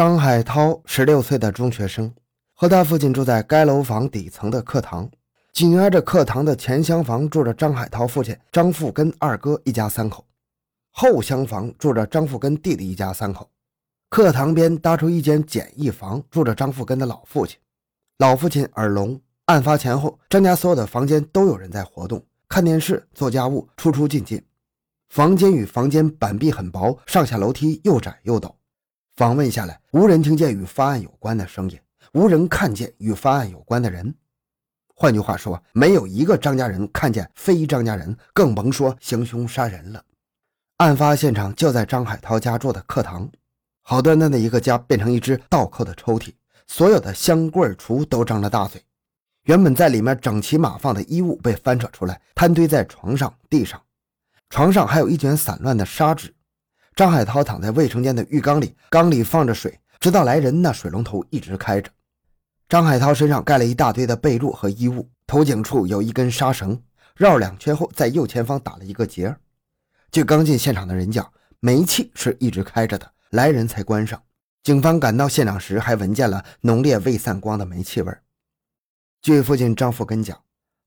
张海涛十六岁的中学生，和他父亲住在该楼房底层的课堂。紧挨着课堂的前厢房住着张海涛父亲张富根二哥一家三口，后厢房住着张富根弟弟一家三口。课堂边搭出一间简易房，住着张富根的老父亲。老父亲耳聋。案发前后，张家所有的房间都有人在活动，看电视、做家务，出出进进。房间与房间板壁很薄，上下楼梯又窄又陡。访问下来，无人听见与发案有关的声音，无人看见与发案有关的人。换句话说，没有一个张家人看见非张家人，更甭说行凶杀人了。案发现场就在张海涛家住的课堂，好端端的一个家变成一只倒扣的抽屉，所有的箱柜橱都张着大嘴。原本在里面整齐码放的衣物被翻扯出来，摊堆在床上、地上。床上还有一卷散乱的砂纸。张海涛躺在卫生间的浴缸里，缸里放着水，直到来人，那水龙头一直开着。张海涛身上盖了一大堆的被褥和衣物，头颈处有一根纱绳，绕两圈后在右前方打了一个结。据刚进现场的人讲，煤气是一直开着的，来人才关上。警方赶到现场时，还闻见了浓烈未散光的煤气味。据父亲张富根讲，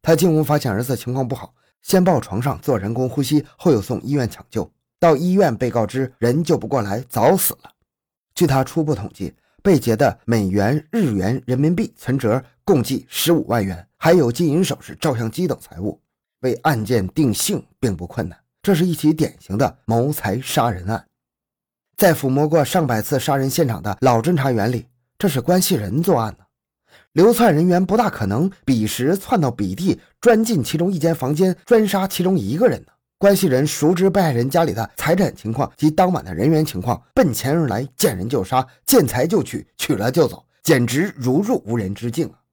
他进屋发现儿子情况不好。先抱床上做人工呼吸，后又送医院抢救。到医院被告知人救不过来，早死了。据他初步统计，被劫的美元、日元、人民币存折共计十五万元，还有金银首饰、照相机等财物。为案件定性并不困难，这是一起典型的谋财杀人案。在抚摸过上百次杀人现场的老侦查员里，这是关系人作案呢。流窜人员不大可能彼时窜到彼地，专进其中一间房间，专杀其中一个人呢。关系人熟知被害人家里的财产情况及当晚的人员情况，奔钱而来，见人就杀，见财就取，取了就走，简直如入无人之境啊！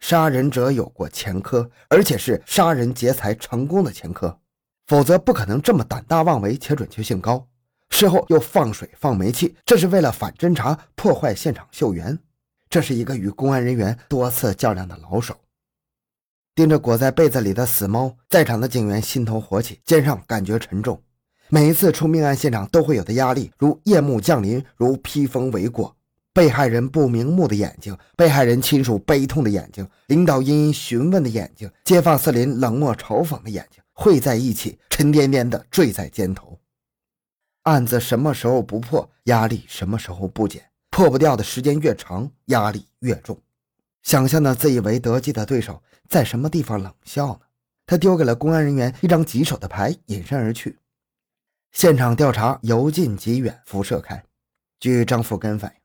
杀人者有过前科，而且是杀人劫财成功的前科，否则不可能这么胆大妄为且准确性高。事后又放水放煤气，这是为了反侦查，破坏现场秀源。这是一个与公安人员多次较量的老手，盯着裹在被子里的死猫，在场的警员心头火起，肩上感觉沉重。每一次出命案现场都会有的压力，如夜幕降临，如披风围裹。被害人不瞑目的眼睛，被害人亲属悲痛的眼睛，领导殷殷询问的眼睛，街坊四邻冷漠嘲讽的眼睛，汇在一起，沉甸甸的坠在肩头。案子什么时候不破，压力什么时候不减。破不掉的时间越长，压力越重。想象的自以为得计的对手在什么地方冷笑呢？他丢给了公安人员一张棘手的牌，隐身而去。现场调查由近及远，辐射开。据张富根反映，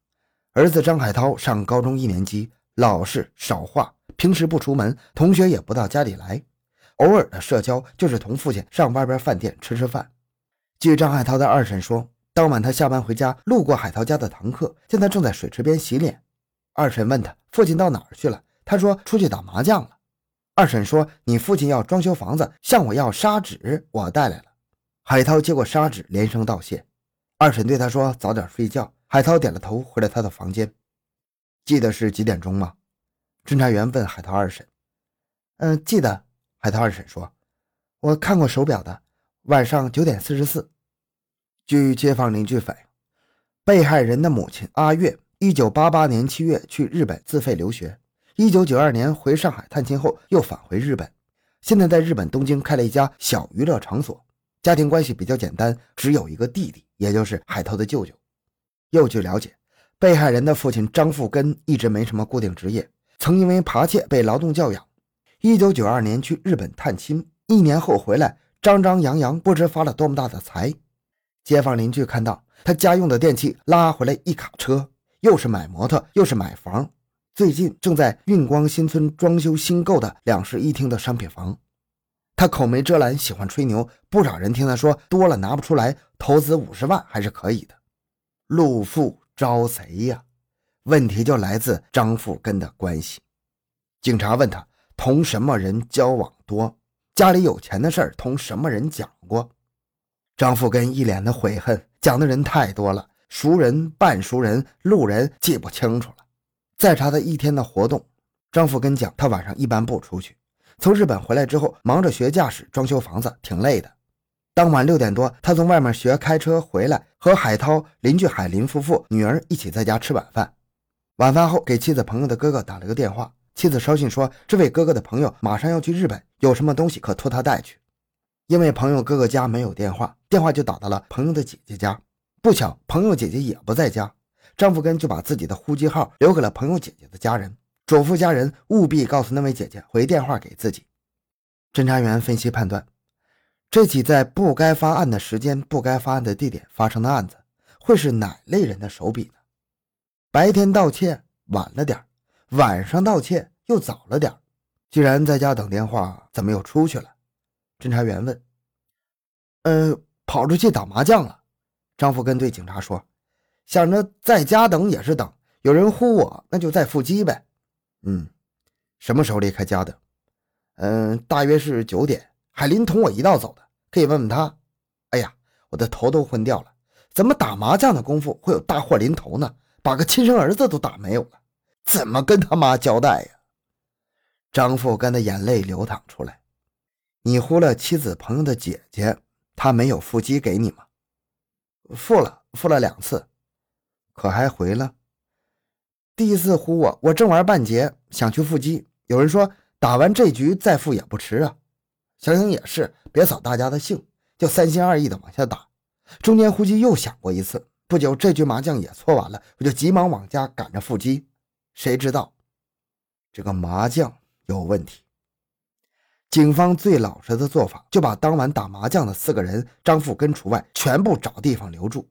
儿子张海涛上高中一年级，老实少话，平时不出门，同学也不到家里来，偶尔的社交就是同父亲上外边饭店吃吃饭。据张海涛的二婶说。当晚，他下班回家，路过海涛家的堂客，见他正在水池边洗脸。二婶问他父亲到哪儿去了，他说出去打麻将了。二婶说：“你父亲要装修房子，向我要砂纸，我带来了。”海涛接过砂纸，连声道谢。二婶对他说：“早点睡觉。”海涛点了头，回了他的房间。记得是几点钟吗？侦查员问海涛二婶。嗯，记得。海涛二婶说：“我看过手表的，晚上九点四十四。”据街坊邻居反映，被害人的母亲阿月，一九八八年七月去日本自费留学，一九九二年回上海探亲后又返回日本，现在在日本东京开了一家小娱乐场所，家庭关系比较简单，只有一个弟弟，也就是海涛的舅舅。又据了解，被害人的父亲张富根一直没什么固定职业，曾因为扒窃被劳动教养，一九九二年去日本探亲，一年后回来，张张扬扬，不知发了多么大的财。街坊邻居看到他家用的电器拉回来一卡车，又是买摩托又是买房，最近正在运光新村装修新购的两室一厅的商品房。他口没遮拦，喜欢吹牛，不少人听他说多了拿不出来，投资五十万还是可以的。陆富招贼呀，问题就来自张富根的关系。警察问他同什么人交往多，家里有钱的事儿同什么人讲过。张富根一脸的悔恨，讲的人太多了，熟人、半熟人、路人记不清楚了。再查他一天的活动，张富根讲他晚上一般不出去。从日本回来之后，忙着学驾驶、装修房子，挺累的。当晚六点多，他从外面学开车回来，和海涛邻居海林夫妇女儿一起在家吃晚饭。晚饭后，给妻子朋友的哥哥打了个电话，妻子捎信说，这位哥哥的朋友马上要去日本，有什么东西可托他带去。因为朋友哥哥家没有电话，电话就打到了朋友的姐姐家。不巧，朋友姐姐也不在家，张富根就把自己的呼机号留给了朋友姐姐的家人，嘱咐家人务必告诉那位姐姐回电话给自己。侦查员分析判断。这起在不该发案的时间、不该发案的地点发生的案子，会是哪类人的手笔呢？白天盗窃晚了点晚上盗窃又早了点既然在家等电话，怎么又出去了？侦查员问。呃，跑出去打麻将了。张富根对警察说：“想着在家等也是等，有人呼我，那就再腹击呗。”嗯，什么时候离开家的？嗯，大约是九点。海林同我一道走的，可以问问他。哎呀，我的头都昏掉了！怎么打麻将的功夫会有大祸临头呢？把个亲生儿子都打没有了，怎么跟他妈交代呀？张富根的眼泪流淌出来。你呼了妻子朋友的姐姐，她没有腹肌给你吗？付了，付了两次，可还回了？第一次呼我，我正玩半截，想去腹肌，有人说打完这局再付也不迟啊。想想也是，别扫大家的兴，就三心二意的往下打。中间呼机又响过一次，不久这局麻将也搓完了，我就急忙往家赶着腹机。谁知道这个麻将有问题？警方最老实的做法，就把当晚打麻将的四个人，张富根除外，全部找地方留住。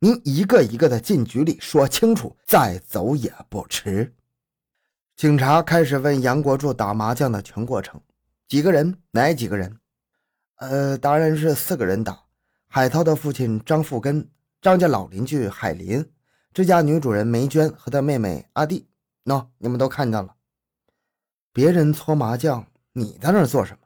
您一个一个的进局里说清楚，再走也不迟。警察开始问杨国柱打麻将的全过程。几个人？哪几个人？呃，当然是四个人打。海涛的父亲张富根，张家老邻居海林，这家女主人梅娟和她妹妹阿弟。喏，你们都看到了。别人搓麻将，你在那做什么？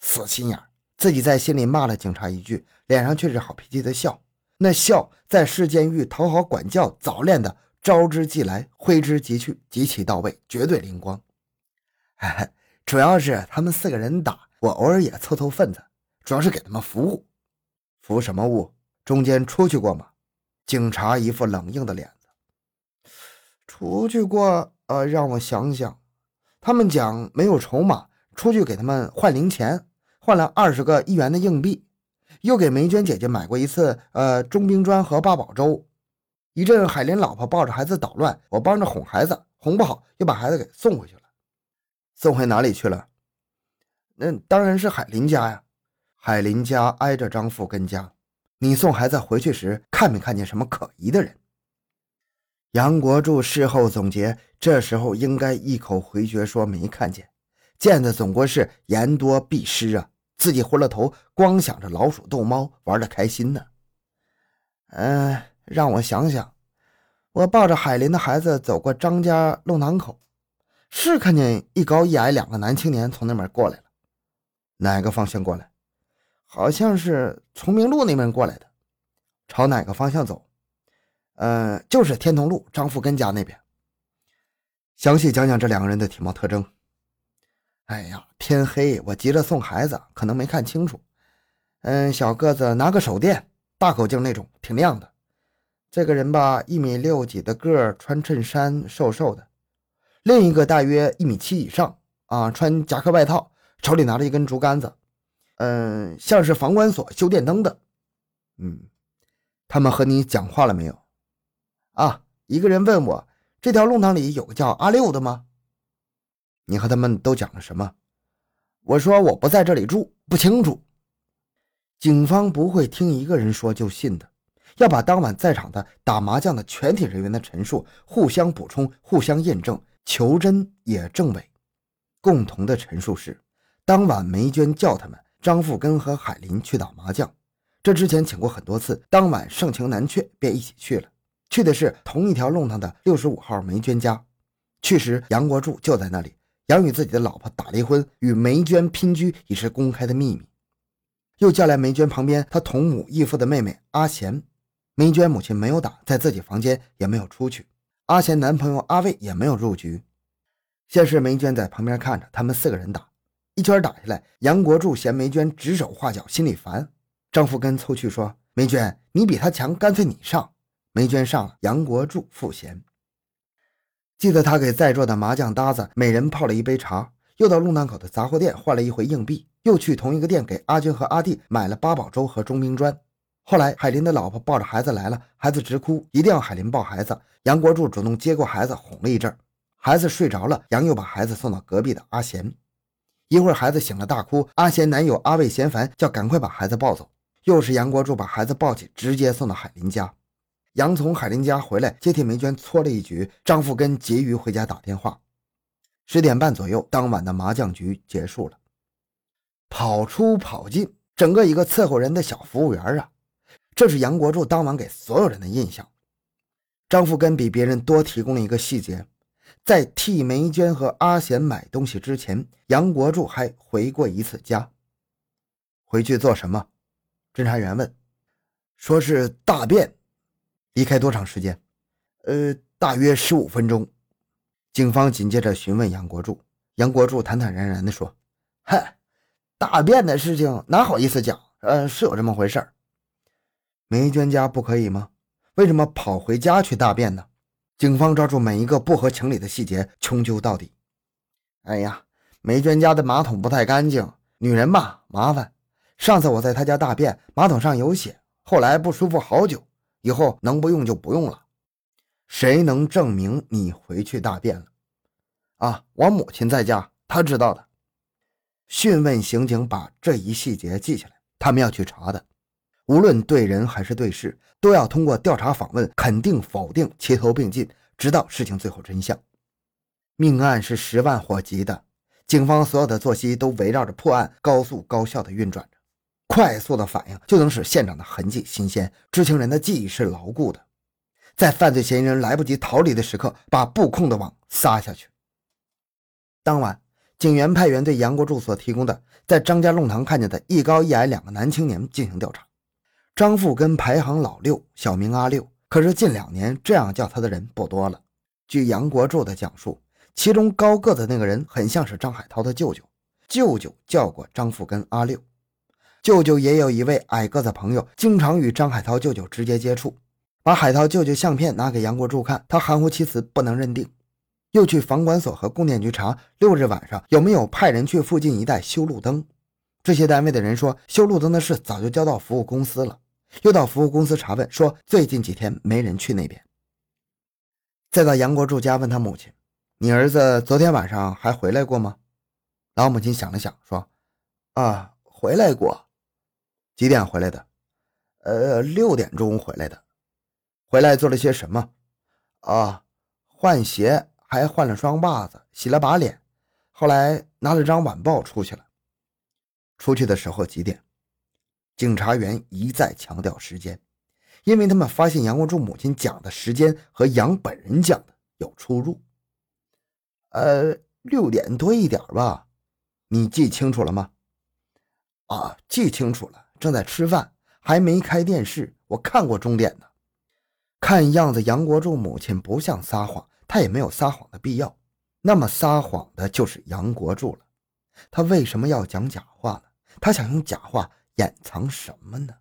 死心眼，自己在心里骂了警察一句，脸上却是好脾气的笑。那笑在市监狱讨好管教早练的，招之即来，挥之即去，极其到位，绝对灵光。主要是他们四个人打，我偶尔也凑凑份子，主要是给他们服务。服什么务？中间出去过吗？警察一副冷硬的脸子。出去过，呃，让我想想。他们讲没有筹码，出去给他们换零钱，换了二十个一元的硬币，又给梅娟姐姐买过一次，呃，中冰砖和八宝粥。一阵海林老婆抱着孩子捣乱，我帮着哄孩子，哄不好又把孩子给送回去了。送回哪里去了？那当然是海林家呀。海林家挨着张富根家。你送孩子回去时，看没看见什么可疑的人？杨国柱事后总结，这时候应该一口回绝说没看见。见的总归是言多必失啊，自己昏了头，光想着老鼠逗猫，玩的开心呢。嗯，让我想想，我抱着海林的孩子走过张家弄堂口。是看见一高一矮两个男青年从那边过来了，哪个方向过来？好像是崇明路那边过来的，朝哪个方向走？呃，就是天通路张富根家那边。详细讲讲这两个人的体貌特征。哎呀，天黑，我急着送孩子，可能没看清楚。嗯，小个子，拿个手电，大口径那种，挺亮的。这个人吧，一米六几的个儿，穿衬衫，瘦瘦的。另一个大约一米七以上啊，穿夹克外套，手里拿着一根竹竿子，嗯，像是房管所修电灯的。嗯，他们和你讲话了没有？啊，一个人问我这条弄堂里有个叫阿六的吗？你和他们都讲了什么？我说我不在这里住，不清楚。警方不会听一个人说就信的，要把当晚在场的打麻将的全体人员的陈述互相补充、互相验证。求真也证伪，共同的陈述是：当晚梅娟叫他们张富根和海林去打麻将，这之前请过很多次，当晚盛情难却，便一起去了。去的是同一条弄堂的六十五号梅娟家。去时杨国柱就在那里。杨与自己的老婆打离婚，与梅娟姘居已是公开的秘密。又叫来梅娟旁边她同母异父的妹妹阿贤。梅娟母亲没有打，在自己房间也没有出去。阿贤男朋友阿卫也没有入局，先是梅娟在旁边看着他们四个人打，一圈打下来，杨国柱嫌梅娟指手画脚，心里烦。张富根凑趣说：“梅娟，你比他强，干脆你上。”梅娟上，杨国柱赋闲。记得他给在座的麻将搭子每人泡了一杯茶，又到弄堂口的杂货店换了一回硬币，又去同一个店给阿军和阿弟买了八宝粥和中冰砖。后来海林的老婆抱着孩子来了，孩子直哭，一定要海林抱孩子。杨国柱主动接过孩子，哄了一阵孩子睡着了，杨又把孩子送到隔壁的阿贤。一会儿孩子醒了，大哭，阿贤男友阿卫嫌烦，叫赶快把孩子抱走。又是杨国柱把孩子抱起，直接送到海林家。杨从海林家回来，接替梅娟搓了一局。张富根急于回家打电话。十点半左右，当晚的麻将局结束了。跑出跑进，整个一个伺候人的小服务员啊！这是杨国柱当晚给所有人的印象。张富根比别人多提供了一个细节，在替梅娟和阿贤买东西之前，杨国柱还回过一次家。回去做什么？侦查员问。说是大便。离开多长时间？呃，大约十五分钟。警方紧接着询问杨国柱。杨国柱坦坦然然地说：“嗨，大便的事情哪好意思讲？呃，是有这么回事儿。”梅娟家不可以吗？为什么跑回家去大便呢？警方抓住每一个不合情理的细节，穷究到底。哎呀，梅娟家的马桶不太干净，女人嘛，麻烦。上次我在她家大便，马桶上有血，后来不舒服好久，以后能不用就不用了。谁能证明你回去大便了？啊，我母亲在家，她知道的。讯问刑警把这一细节记下来，他们要去查的。无论对人还是对事，都要通过调查访问，肯定否定，齐头并进，直到事情最后真相。命案是十万火急的，警方所有的作息都围绕着破案，高速高效的运转。快速的反应就能使现场的痕迹新鲜，知情人的记忆是牢固的，在犯罪嫌疑人来不及逃离的时刻，把布控的网撒下去。当晚，警员派员对杨国柱所提供的在张家弄堂看见的一高一矮两个男青年进行调查。张富根排行老六，小名阿六。可是近两年这样叫他的人不多了。据杨国柱的讲述，其中高个子那个人很像是张海涛的舅舅，舅舅叫过张富根阿六。舅舅也有一位矮个子朋友，经常与张海涛舅舅直接接触，把海涛舅舅相片拿给杨国柱看，他含糊其辞，不能认定。又去房管所和供电局查六日晚上有没有派人去附近一带修路灯，这些单位的人说修路灯的事早就交到服务公司了。又到服务公司查问，说最近几天没人去那边。再到杨国柱家问他母亲：“你儿子昨天晚上还回来过吗？”老母亲想了想，说：“啊，回来过。几点回来的？呃，六点钟回来的。回来做了些什么？啊，换鞋，还换了双袜子，洗了把脸，后来拿了张晚报出去了。出去的时候几点？”警察员一再强调时间，因为他们发现杨国柱母亲讲的时间和杨本人讲的有出入。呃，六点多一点吧，你记清楚了吗？啊，记清楚了，正在吃饭，还没开电视。我看过终点的。看样子杨国柱母亲不像撒谎，他也没有撒谎的必要。那么撒谎的就是杨国柱了。他为什么要讲假话呢？他想用假话。掩藏什么呢？